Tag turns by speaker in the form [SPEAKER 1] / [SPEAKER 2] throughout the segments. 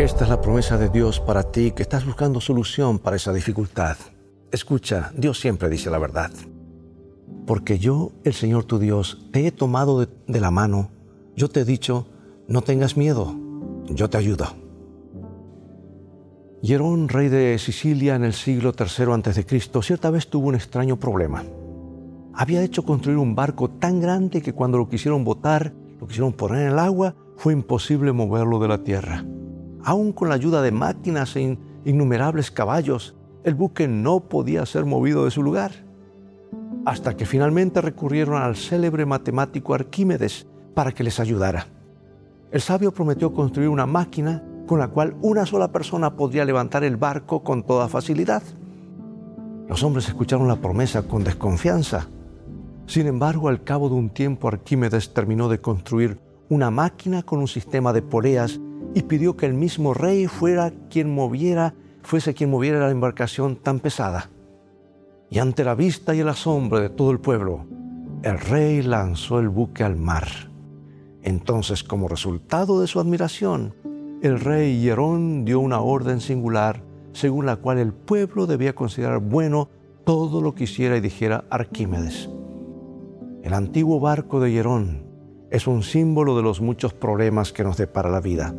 [SPEAKER 1] Esta es la promesa de Dios para ti que estás buscando solución para esa dificultad. Escucha, Dios siempre dice la verdad. Porque yo, el Señor tu Dios, te he tomado de, la mano, yo te he dicho, no tengas miedo, yo te ayudo. Hierón, rey de Sicilia en el siglo III a.C., cierta vez tuvo un extraño problema. Había hecho construir un barco tan grande que cuando lo quisieron botar, lo quisieron poner en el agua, fue imposible moverlo de la tierra. Aún con la ayuda de máquinas e innumerables caballos, el buque no podía ser movido de su lugar. Hasta que finalmente recurrieron al célebre matemático Arquímedes para que les ayudara. El sabio prometió construir una máquina con la cual una sola persona podría levantar el barco con toda facilidad. Los hombres escucharon la promesa con desconfianza. Sin embargo, al cabo de un tiempo Arquímedes terminó de construir una máquina con un sistema de poleas y pidió que el mismo rey fuera quien moviera, fuese quien moviera la embarcación tan pesada. Y ante la vista y el asombro de todo el pueblo, el rey lanzó el buque al mar. Entonces, como resultado de su admiración, el rey Hierón dio una orden singular según la cual el pueblo debía considerar bueno todo lo que hiciera y dijera Arquímedes. El antiguo barco de Hierón es un símbolo de los muchos problemas que nos depara la vida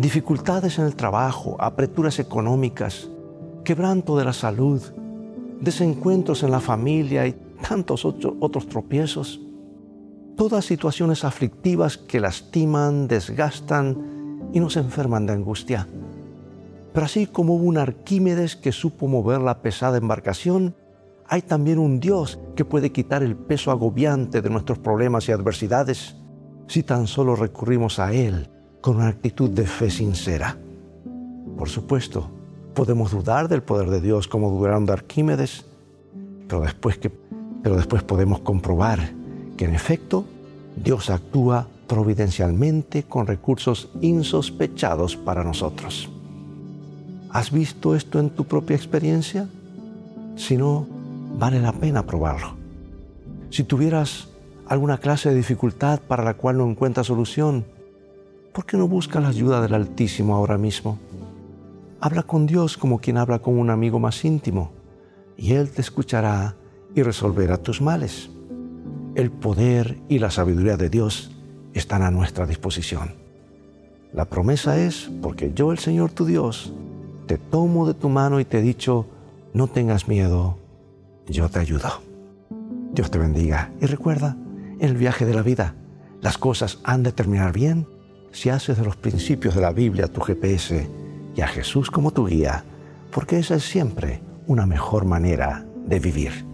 [SPEAKER 1] dificultades en el trabajo, apreturas económicas, quebranto de la salud, desencuentros en la familia y tantos otros tropiezos. Todas situaciones aflictivas que lastiman, desgastan y nos enferman de angustia. Pero así como hubo un Arquímedes que supo mover la pesada embarcación, hay también un Dios que puede quitar el peso agobiante de nuestros problemas y adversidades si tan solo recurrimos a Él con una actitud de fe sincera. Por supuesto, podemos dudar del poder de Dios como dudaron de Arquímedes, pero después, que, pero después podemos comprobar que en efecto Dios actúa providencialmente con recursos insospechados para nosotros. ¿Has visto esto en tu propia experiencia? Si no, vale la pena probarlo. Si tuvieras alguna clase de dificultad para la cual no encuentras solución, ¿por qué no buscas la ayuda del Altísimo ahora mismo? Habla con Dios como quien habla con un amigo más íntimo, y Él te escuchará y resolverá tus males. El poder y la sabiduría de Dios están a nuestra disposición. La promesa es, porque yo el Señor tu Dios, te tomo de tu mano y te he dicho, no tengas miedo, yo te ayudo. Dios te bendiga y recuerda, en el viaje de la vida, las cosas han de terminar bien si haces de los principios de la Biblia tu GPS y a Jesús como tu guía, porque esa es siempre una mejor manera de vivir.